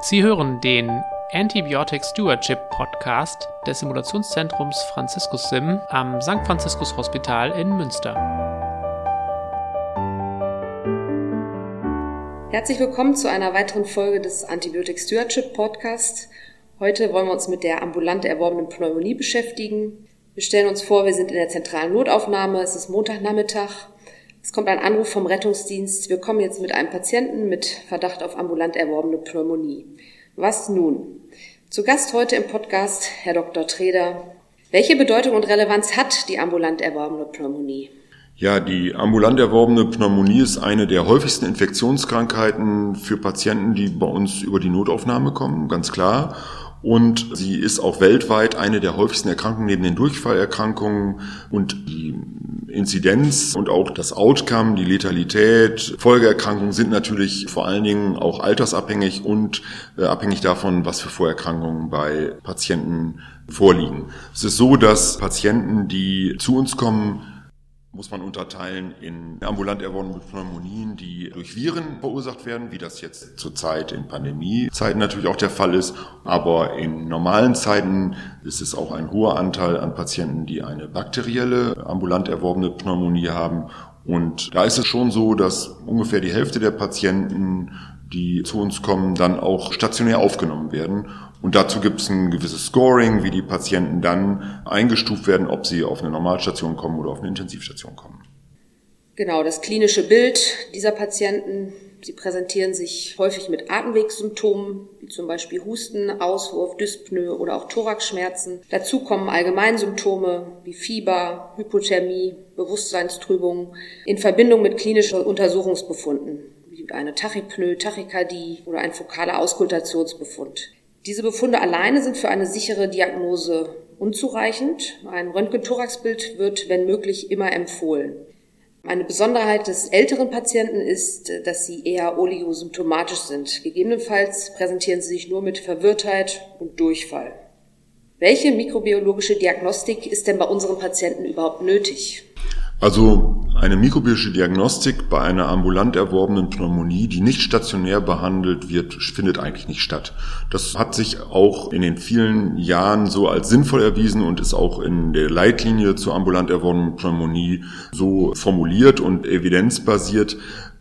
Sie hören den Antibiotic Stewardship Podcast des Simulationszentrums Franziskus Sim am St. Franziskus Hospital in Münster. Herzlich willkommen zu einer weiteren Folge des Antibiotic Stewardship Podcast. Heute wollen wir uns mit der ambulant erworbenen Pneumonie beschäftigen. Wir stellen uns vor, wir sind in der zentralen Notaufnahme. Es ist Montagnachmittag. Es kommt ein Anruf vom Rettungsdienst. Wir kommen jetzt mit einem Patienten mit Verdacht auf ambulant erworbene Pneumonie. Was nun? Zu Gast heute im Podcast Herr Dr. Treder. Welche Bedeutung und Relevanz hat die ambulant erworbene Pneumonie? Ja, die ambulant erworbene Pneumonie ist eine der häufigsten Infektionskrankheiten für Patienten, die bei uns über die Notaufnahme kommen, ganz klar. Und sie ist auch weltweit eine der häufigsten Erkrankungen neben den Durchfallerkrankungen und die Inzidenz und auch das Outcome, die Letalität, Folgeerkrankungen sind natürlich vor allen Dingen auch altersabhängig und äh, abhängig davon, was für Vorerkrankungen bei Patienten vorliegen. Es ist so, dass Patienten, die zu uns kommen, muss man unterteilen in ambulant erworbene Pneumonien, die durch Viren verursacht werden, wie das jetzt zurzeit in Pandemiezeiten natürlich auch der Fall ist. Aber in normalen Zeiten ist es auch ein hoher Anteil an Patienten, die eine bakterielle ambulant erworbene Pneumonie haben. Und da ist es schon so, dass ungefähr die Hälfte der Patienten die zu uns kommen, dann auch stationär aufgenommen werden. Und dazu gibt es ein gewisses Scoring, wie die Patienten dann eingestuft werden, ob sie auf eine Normalstation kommen oder auf eine Intensivstation kommen. Genau, das klinische Bild dieser Patienten. Sie präsentieren sich häufig mit Atemwegssymptomen, wie zum Beispiel Husten, Auswurf, Dyspnoe oder auch Thoraxschmerzen. Dazu kommen Allgemeinsymptome wie Fieber, Hypothermie, Bewusstseinstrübung in Verbindung mit klinischen Untersuchungsbefunden wie eine Tachypnoe, Tachykardie oder ein fokaler Auskultationsbefund. Diese Befunde alleine sind für eine sichere Diagnose unzureichend. Ein Röntgenthoraxbild wird, wenn möglich, immer empfohlen. Eine Besonderheit des älteren Patienten ist, dass sie eher oligosymptomatisch sind. Gegebenenfalls präsentieren sie sich nur mit Verwirrtheit und Durchfall. Welche mikrobiologische Diagnostik ist denn bei unseren Patienten überhaupt nötig? Also eine mikrobiologische Diagnostik bei einer ambulant erworbenen Pneumonie, die nicht stationär behandelt wird, findet eigentlich nicht statt. Das hat sich auch in den vielen Jahren so als sinnvoll erwiesen und ist auch in der Leitlinie zur ambulant erworbenen Pneumonie so formuliert und evidenzbasiert.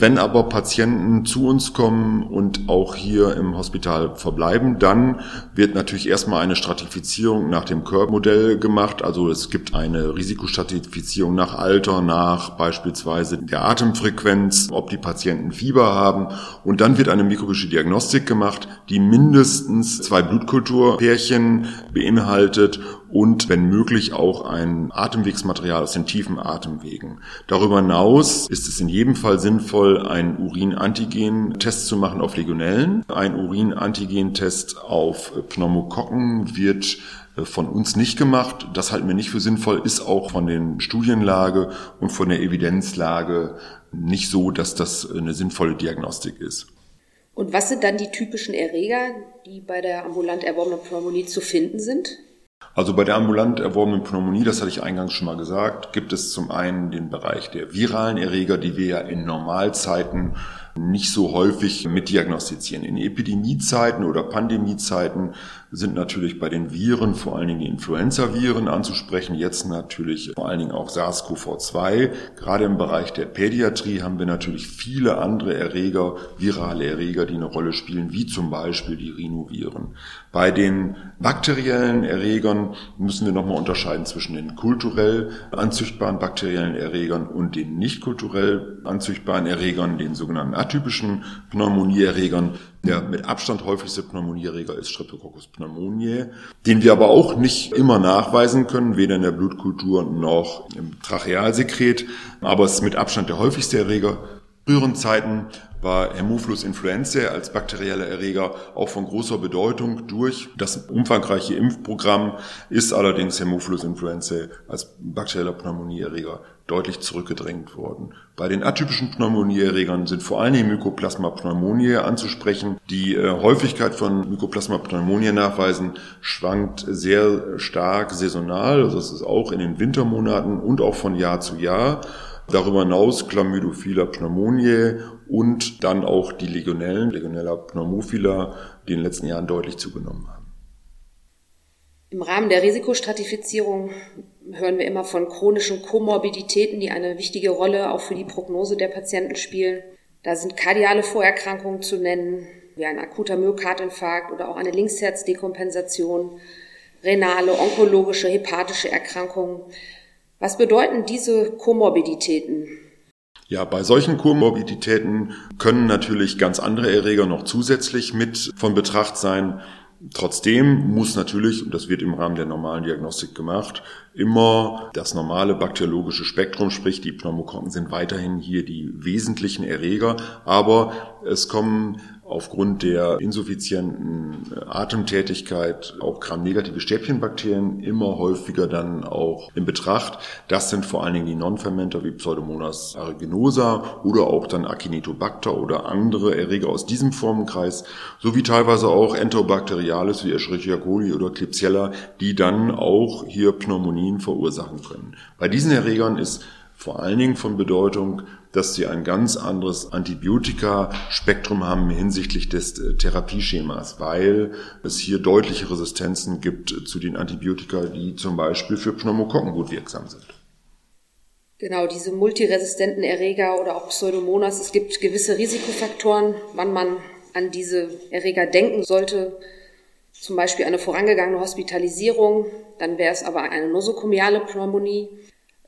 Wenn aber Patienten zu uns kommen und auch hier im Hospital verbleiben, dann wird natürlich erstmal eine Stratifizierung nach dem Körpermodell gemacht. Also es gibt eine Risikostratifizierung nach Alter, nach beispielsweise der Atemfrequenz, ob die Patienten Fieber haben. Und dann wird eine mikrobiologische Diagnostik gemacht, die mindestens zwei Blutkulturpärchen beinhaltet und wenn möglich auch ein Atemwegsmaterial aus den tiefen Atemwegen. Darüber hinaus ist es in jedem Fall sinnvoll, einen Urinantigen-Test zu machen auf Legionellen. Ein Urinantigen-Test auf Pneumokokken wird äh, von uns nicht gemacht. Das halten wir nicht für sinnvoll, ist auch von den Studienlage und von der Evidenzlage nicht so, dass das eine sinnvolle Diagnostik ist. Und was sind dann die typischen Erreger, die bei der ambulant erworbenen Pneumonie zu finden sind? Also bei der ambulant erworbenen Pneumonie, das hatte ich eingangs schon mal gesagt, gibt es zum einen den Bereich der viralen Erreger, die wir ja in Normalzeiten nicht so häufig mitdiagnostizieren. In Epidemiezeiten oder Pandemiezeiten sind natürlich bei den Viren vor allen Dingen die Influenza-Viren anzusprechen, jetzt natürlich vor allen Dingen auch SARS-CoV-2. Gerade im Bereich der Pädiatrie haben wir natürlich viele andere Erreger, virale Erreger, die eine Rolle spielen, wie zum Beispiel die Rhinoviren. Bei den bakteriellen Erregern müssen wir nochmal unterscheiden zwischen den kulturell anzüchtbaren bakteriellen Erregern und den nicht kulturell anzüchtbaren Erregern, den sogenannten atypischen Pneumonieerregern. Der mit Abstand häufigste Pneumonieerreger ist Streptococcus pneumoniae, den wir aber auch nicht immer nachweisen können, weder in der Blutkultur noch im Trachealsekret. Aber es ist mit Abstand der häufigste Erreger. Früheren Zeiten war Hämophilus influenzae als bakterieller Erreger auch von großer Bedeutung. Durch das umfangreiche Impfprogramm ist allerdings Hämophilus influenzae als bakterieller Pneumonieerreger deutlich zurückgedrängt worden. Bei den atypischen Pneumonieerregern sind vor allen Dingen Mycoplasma pneumoniae anzusprechen. Die äh, Häufigkeit von Mycoplasma pneumoniae nachweisen schwankt sehr stark saisonal, also es ist auch in den Wintermonaten und auch von Jahr zu Jahr. Darüber hinaus Chlamydophila pneumoniae und dann auch die Legionellen, Legionella pneumophila, die in den letzten Jahren deutlich zugenommen haben. Im Rahmen der Risikostratifizierung hören wir immer von chronischen Komorbiditäten, die eine wichtige Rolle auch für die Prognose der Patienten spielen. Da sind kardiale Vorerkrankungen zu nennen, wie ein akuter Myokardinfarkt oder auch eine Linksherzdekompensation, renale, onkologische, hepatische Erkrankungen. Was bedeuten diese Komorbiditäten? Ja, bei solchen Komorbiditäten können natürlich ganz andere Erreger noch zusätzlich mit von Betracht sein. Trotzdem muss natürlich, und das wird im Rahmen der normalen Diagnostik gemacht, immer das normale bakteriologische Spektrum, sprich die Pneumokokken sind weiterhin hier die wesentlichen Erreger, aber es kommen aufgrund der insuffizienten äh, Atemtätigkeit auch gramnegative Stäbchenbakterien immer häufiger dann auch in Betracht. Das sind vor allen Dingen die Non-Fermenter wie Pseudomonas aeruginosa oder auch dann Acinetobacter oder andere Erreger aus diesem Formenkreis, sowie teilweise auch Enterobacterialis wie Escherichia coli oder Klebsiella, die dann auch hier Pneumonien verursachen können. Bei diesen Erregern ist vor allen Dingen von Bedeutung, dass sie ein ganz anderes Antibiotika-Spektrum haben hinsichtlich des äh, Therapieschemas, weil es hier deutliche Resistenzen gibt zu den Antibiotika, die zum Beispiel für Pneumokokken gut wirksam sind. Genau, diese multiresistenten Erreger oder auch Pseudomonas. Es gibt gewisse Risikofaktoren, wann man an diese Erreger denken sollte. Zum Beispiel eine vorangegangene Hospitalisierung, dann wäre es aber eine nosokomiale Pneumonie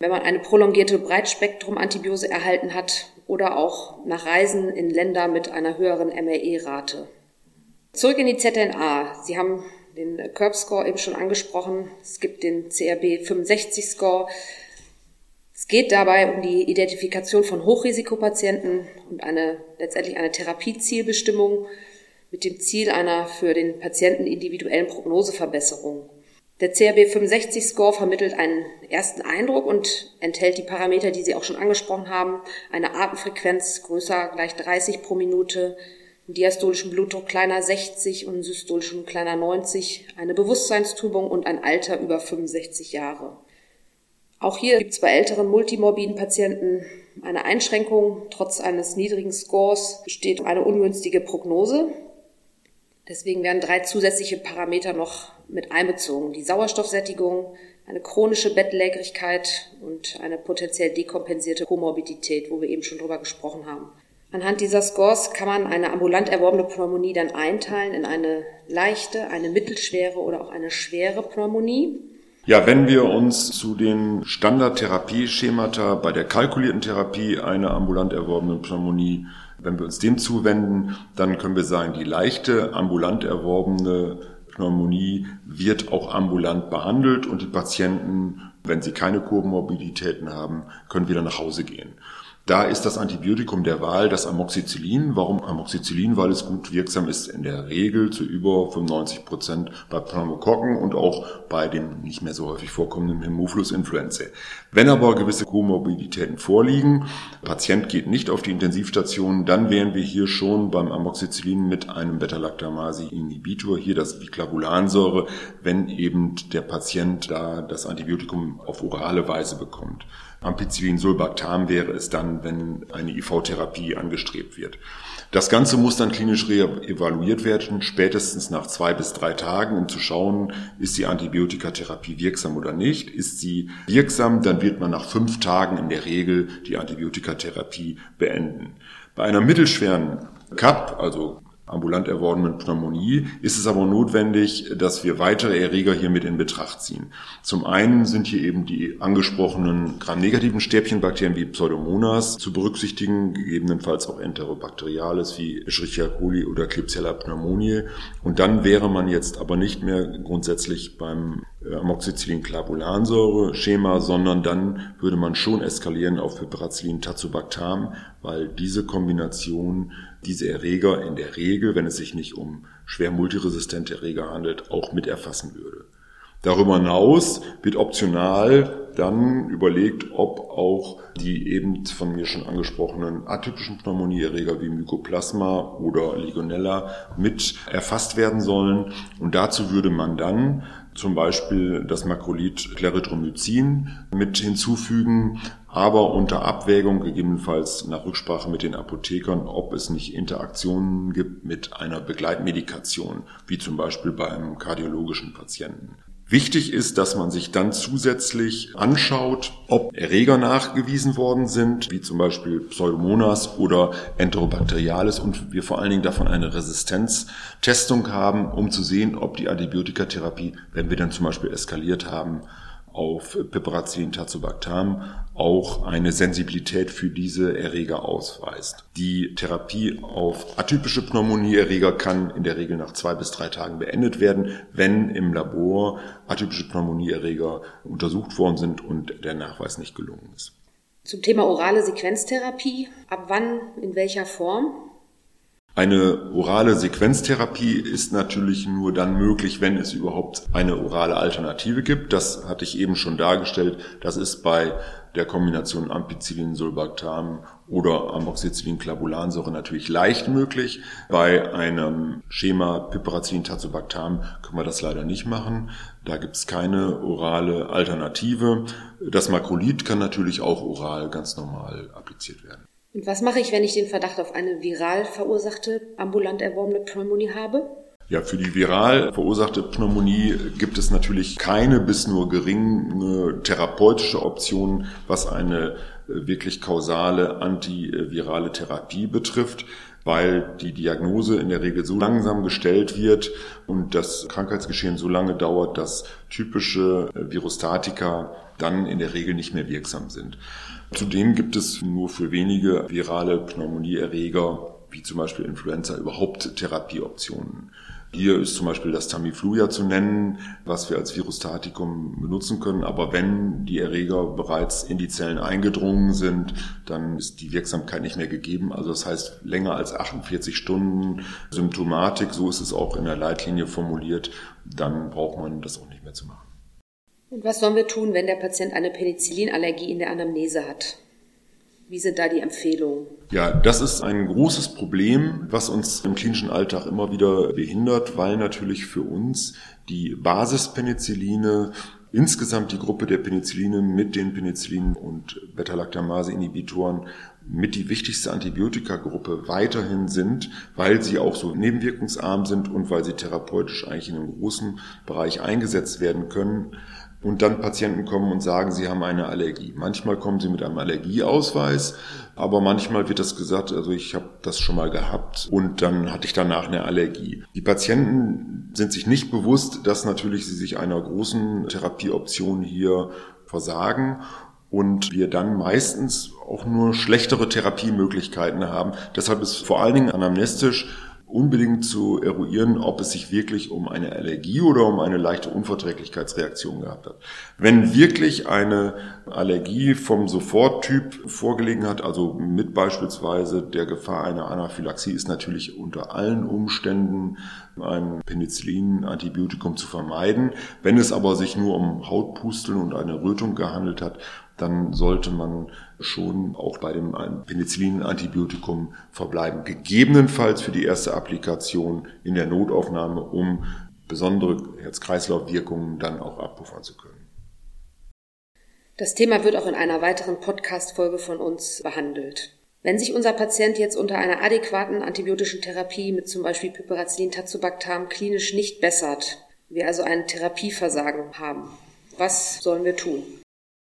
wenn man eine prolongierte Breitspektrum-Antibiose erhalten hat oder auch nach Reisen in Länder mit einer höheren MRE-Rate. Zurück in die ZNA. Sie haben den Curb-Score eben schon angesprochen. Es gibt den CRB 65-Score. Es geht dabei um die Identifikation von Hochrisikopatienten und eine, letztendlich eine Therapiezielbestimmung mit dem Ziel einer für den Patienten individuellen Prognoseverbesserung. Der CRB 65 Score vermittelt einen ersten Eindruck und enthält die Parameter, die Sie auch schon angesprochen haben. Eine Atemfrequenz größer gleich 30 pro Minute, einen diastolischen Blutdruck kleiner 60 und einen systolischen kleiner 90, eine Bewusstseinstrübung und ein Alter über 65 Jahre. Auch hier gibt es bei älteren multimorbiden Patienten eine Einschränkung. Trotz eines niedrigen Scores besteht eine ungünstige Prognose. Deswegen werden drei zusätzliche Parameter noch mit einbezogen. Die Sauerstoffsättigung, eine chronische Bettlägerigkeit und eine potenziell dekompensierte Komorbidität, wo wir eben schon drüber gesprochen haben. Anhand dieser Scores kann man eine ambulant erworbene Pneumonie dann einteilen in eine leichte, eine mittelschwere oder auch eine schwere Pneumonie. Ja, wenn wir uns zu den Standardtherapieschemata bei der kalkulierten Therapie einer ambulant erworbenen Pneumonie wenn wir uns dem zuwenden, dann können wir sagen, die leichte ambulant erworbene Pneumonie wird auch ambulant behandelt und die Patienten, wenn sie keine Komorbiditäten haben, können wieder nach Hause gehen. Da ist das Antibiotikum der Wahl das Amoxicillin. Warum Amoxicillin? Weil es gut wirksam ist in der Regel zu über 95 Prozent bei Pneumokokken und auch bei dem nicht mehr so häufig vorkommenden Hämophilus influenzae. Wenn aber gewisse Komorbiditäten vorliegen, Patient geht nicht auf die Intensivstation, dann wären wir hier schon beim Amoxicillin mit einem Beta-Lactamase-Inhibitor, hier das Biclavulansäure, wenn eben der Patient da das Antibiotikum auf orale Weise bekommt. Ampicillin Sulbactam wäre es dann, wenn eine IV-Therapie angestrebt wird. Das Ganze muss dann klinisch evaluiert werden, spätestens nach zwei bis drei Tagen, um zu schauen, ist die Antibiotikatherapie wirksam oder nicht. Ist sie wirksam, dann wird man nach fünf Tagen in der Regel die Antibiotikatherapie beenden. Bei einer mittelschweren CAP, also ambulant erworbenen Pneumonie ist es aber notwendig, dass wir weitere Erreger hier mit in Betracht ziehen. Zum einen sind hier eben die angesprochenen gramnegativen Stäbchenbakterien wie Pseudomonas zu berücksichtigen, gegebenenfalls auch Enterobacteriales wie Escherichia coli oder Klebsiella pneumoniae. Und dann wäre man jetzt aber nicht mehr grundsätzlich beim Amoxicillin-Clavulansäure-Schema, sondern dann würde man schon eskalieren auf Piperacillin-Tazobactam, weil diese Kombination diese Erreger in der Regel, wenn es sich nicht um schwer multiresistente Erreger handelt, auch mit erfassen würde. Darüber hinaus wird optional dann überlegt, ob auch die eben von mir schon angesprochenen atypischen Pneumonieerreger wie Mycoplasma oder Legionella mit erfasst werden sollen. Und dazu würde man dann zum Beispiel das Makrolid Clarithromycin mit hinzufügen, aber unter Abwägung gegebenenfalls nach Rücksprache mit den Apothekern, ob es nicht Interaktionen gibt mit einer Begleitmedikation, wie zum Beispiel beim kardiologischen Patienten. Wichtig ist, dass man sich dann zusätzlich anschaut, ob Erreger nachgewiesen worden sind, wie zum Beispiel Pseudomonas oder Enterobacterialis und wir vor allen Dingen davon eine Resistenztestung haben, um zu sehen, ob die Antibiotikatherapie, wenn wir dann zum Beispiel eskaliert haben, auf Piperazillin tazobactam auch eine Sensibilität für diese Erreger ausweist. Die Therapie auf atypische Pneumonieerreger kann in der Regel nach zwei bis drei Tagen beendet werden, wenn im Labor atypische Pneumonieerreger untersucht worden sind und der Nachweis nicht gelungen ist. Zum Thema orale Sequenztherapie. Ab wann, in welcher Form? Eine orale Sequenztherapie ist natürlich nur dann möglich, wenn es überhaupt eine orale Alternative gibt. Das hatte ich eben schon dargestellt. Das ist bei der Kombination Ampicillin, Sulbactam oder Amoxicillin, Clavulansäure natürlich leicht möglich. Bei einem Schema Piperacillin, Tazobactam können wir das leider nicht machen. Da gibt es keine orale Alternative. Das Makrolid kann natürlich auch oral ganz normal appliziert werden. Und was mache ich, wenn ich den Verdacht auf eine viral verursachte, ambulant erworbene Pneumonie habe? Ja, für die viral verursachte Pneumonie gibt es natürlich keine bis nur geringe therapeutische Option, was eine äh, wirklich kausale antivirale Therapie betrifft weil die Diagnose in der Regel so langsam gestellt wird und das Krankheitsgeschehen so lange dauert, dass typische äh, Virostatika dann in der Regel nicht mehr wirksam sind. Zudem gibt es nur für wenige virale Pneumonieerreger, wie zum Beispiel Influenza, überhaupt Therapieoptionen. Hier ist zum Beispiel das Tamiflu zu nennen, was wir als Virostatikum benutzen können. Aber wenn die Erreger bereits in die Zellen eingedrungen sind, dann ist die Wirksamkeit nicht mehr gegeben. Also das heißt, länger als 48 Stunden Symptomatik, so ist es auch in der Leitlinie formuliert, dann braucht man das auch nicht mehr zu machen. Und was sollen wir tun, wenn der Patient eine Penicillinallergie in der Anamnese hat? Wie sind da die Empfehlungen? Ja, das ist ein großes Problem, was uns im klinischen Alltag immer wieder behindert, weil natürlich für uns die Basispenicilline insgesamt die Gruppe der Penicilline mit den Penicillin- und Beta-Lactamase-Inhibitoren mit die wichtigste Antibiotikagruppe weiterhin sind, weil sie auch so nebenwirkungsarm sind und weil sie therapeutisch eigentlich in einem großen Bereich eingesetzt werden können und dann Patienten kommen und sagen, sie haben eine Allergie. Manchmal kommen sie mit einem Allergieausweis, aber manchmal wird das gesagt, also ich habe das schon mal gehabt und dann hatte ich danach eine Allergie. Die Patienten sind sich nicht bewusst, dass natürlich sie sich einer großen Therapieoption hier versagen und wir dann meistens auch nur schlechtere Therapiemöglichkeiten haben. Deshalb ist vor allen Dingen anamnestisch unbedingt zu eruieren, ob es sich wirklich um eine Allergie oder um eine leichte Unverträglichkeitsreaktion gehabt hat. Wenn wirklich eine Allergie vom Soforttyp vorgelegen hat, also mit beispielsweise der Gefahr einer Anaphylaxie, ist natürlich unter allen Umständen ein Penicillin-Antibiotikum zu vermeiden. Wenn es aber sich nur um Hautpusteln und eine Rötung gehandelt hat, dann sollte man schon auch bei dem Penicillin-Antibiotikum verbleiben. Gegebenenfalls für die erste Applikation in der Notaufnahme, um besondere Herz-Kreislauf-Wirkungen dann auch abpuffern zu können. Das Thema wird auch in einer weiteren Podcast-Folge von uns behandelt. Wenn sich unser Patient jetzt unter einer adäquaten antibiotischen Therapie mit zum Beispiel Piperacillin-Tazobactam klinisch nicht bessert, wir also ein Therapieversagen haben, was sollen wir tun?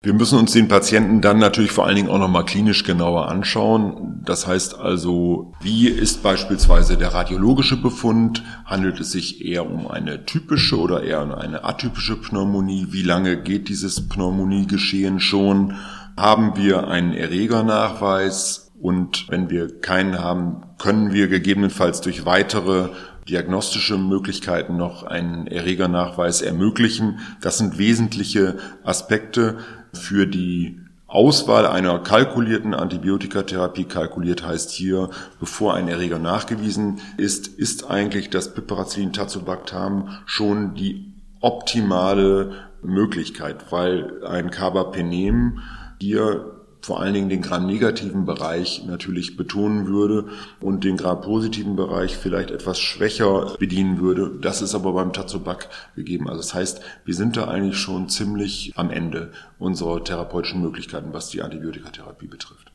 Wir müssen uns den Patienten dann natürlich vor allen Dingen auch nochmal klinisch genauer anschauen. Das heißt also, wie ist beispielsweise der radiologische Befund? Handelt es sich eher um eine typische oder eher um eine atypische Pneumonie? Wie lange geht dieses Pneumoniegeschehen schon? Haben wir einen Erregernachweis? Und wenn wir keinen haben, können wir gegebenenfalls durch weitere diagnostische Möglichkeiten noch einen Erregernachweis ermöglichen. Das sind wesentliche Aspekte für die Auswahl einer kalkulierten Antibiotikatherapie kalkuliert heißt hier, bevor ein Erreger nachgewiesen ist, ist eigentlich das Piperacillin Tazobactam schon die optimale Möglichkeit, weil ein Carbapenem hier vor allen Dingen den Gram-negativen Bereich natürlich betonen würde und den Gram-positiven Bereich vielleicht etwas schwächer bedienen würde. Das ist aber beim Tazobak gegeben. Also das heißt, wir sind da eigentlich schon ziemlich am Ende unserer therapeutischen Möglichkeiten, was die Antibiotikatherapie betrifft.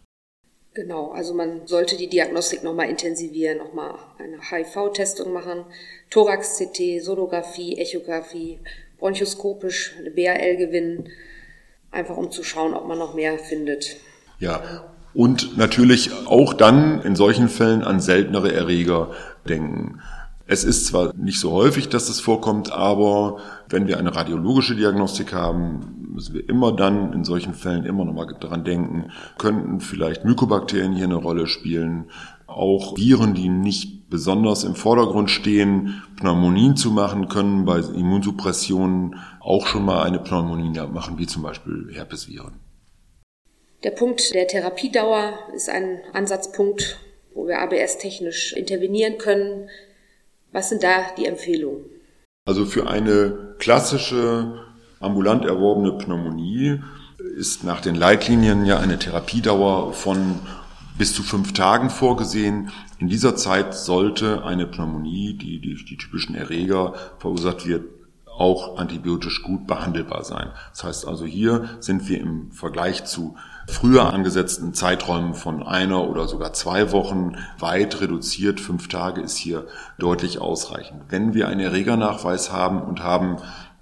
Genau, also man sollte die Diagnostik nochmal intensivieren, nochmal eine HIV-Testung machen, Thorax-CT, Sonographie, Echographie, bronchoskopisch eine BAL gewinnen, einfach um zu schauen, ob man noch mehr findet. Ja, und natürlich auch dann in solchen Fällen an seltenere Erreger denken. Es ist zwar nicht so häufig, dass es vorkommt, aber wenn wir eine radiologische Diagnostik haben, müssen wir immer dann in solchen Fällen immer noch mal daran denken, könnten vielleicht Mykobakterien hier eine Rolle spielen, auch Viren, die nicht besonders im Vordergrund stehen, Pneumonien zu machen können, bei Immunsuppressionen auch schon mal eine Pneumonie machen, wie zum Beispiel Herpesviren. Der Punkt der Therapiedauer ist ein Ansatzpunkt, wo wir ABS-technisch intervenieren können. Was sind da die Empfehlungen? Also für eine klassische ambulant erworbene Pneumonie ist nach den Leitlinien ja eine Therapiedauer von bis zu fünf Tagen vorgesehen. In dieser Zeit sollte eine Pneumonie, die durch die typischen Erreger verursacht wird, auch antibiotisch gut behandelbar sein. Das heißt also, hier sind wir im Vergleich zu früher angesetzten Zeiträumen von einer oder sogar zwei Wochen weit reduziert. Fünf Tage ist hier deutlich ausreichend. Wenn wir einen Erregernachweis haben und haben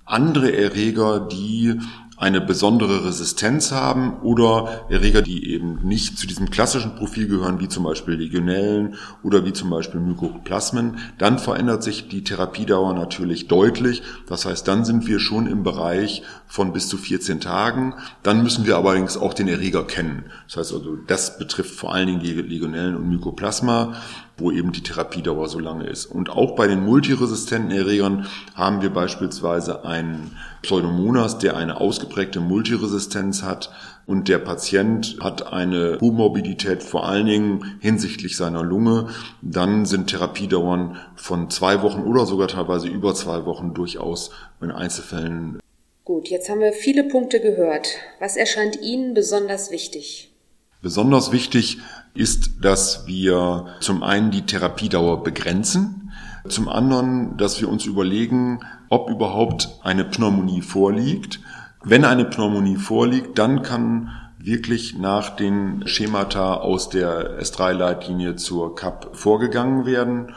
andere Erreger, die eine besondere Resistenz haben oder Erreger, die eben nicht zu diesem klassischen Profil gehören, wie zum Beispiel Legionellen oder wie zum Beispiel Mykoplasmen, dann verändert sich die Therapiedauer natürlich deutlich. Das heißt, dann sind wir schon im Bereich von bis zu 14 Tagen. Dann müssen wir allerdings auch den Erreger kennen. Das heißt also, das betrifft vor allen Dingen die Legionellen und Mykoplasma wo eben die Therapiedauer so lange ist. Und auch bei den multiresistenten Erregern haben wir beispielsweise einen Pseudomonas, der eine ausgeprägte Multiresistenz hat und der Patient hat eine Komorbidität vor allen Dingen hinsichtlich seiner Lunge, dann sind Therapiedauern von zwei Wochen oder sogar teilweise über zwei Wochen durchaus in Einzelfällen. Gut, jetzt haben wir viele Punkte gehört. Was erscheint Ihnen besonders wichtig? Besonders wichtig ist, dass wir zum einen die Therapiedauer begrenzen, zum anderen, dass wir uns überlegen, ob überhaupt eine Pneumonie vorliegt. Wenn eine Pneumonie vorliegt, dann kann wirklich nach den Schemata aus der S3-Leitlinie zur CAP vorgegangen werden.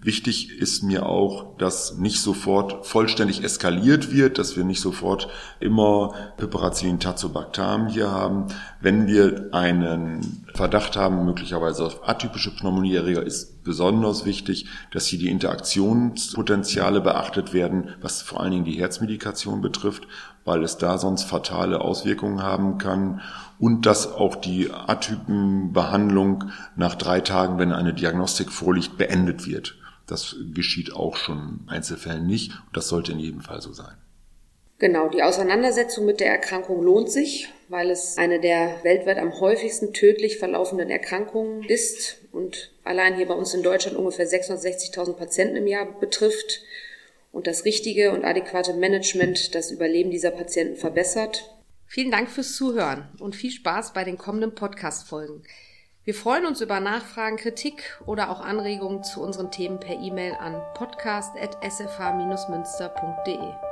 Wichtig ist mir auch, dass nicht sofort vollständig eskaliert wird, dass wir nicht sofort immer Piperacillin tazobactam hier haben. Wenn wir einen Verdacht haben, möglicherweise auf atypische Pneumonieerreger, ist besonders wichtig, dass hier die Interaktionspotenziale beachtet werden, was vor allen Dingen die Herzmedikation betrifft, weil es da sonst fatale Auswirkungen haben kann und dass auch die Atypenbehandlung nach drei Tagen, wenn eine Diagnostik vorliegt, beendet wird. Das geschieht auch schon in Einzelfällen nicht und das sollte in jedem Fall so sein. Genau, die Auseinandersetzung mit der Erkrankung lohnt sich, weil es eine der weltweit am häufigsten tödlich verlaufenden Erkrankungen ist und allein hier bei uns in Deutschland ungefähr 660.000 Patienten im Jahr betrifft und das richtige und adäquate Management das Überleben dieser Patienten verbessert. Vielen Dank fürs Zuhören und viel Spaß bei den kommenden Podcast-Folgen. Wir freuen uns über Nachfragen, Kritik oder auch Anregungen zu unseren Themen per E-Mail an podcast.sfh-münster.de.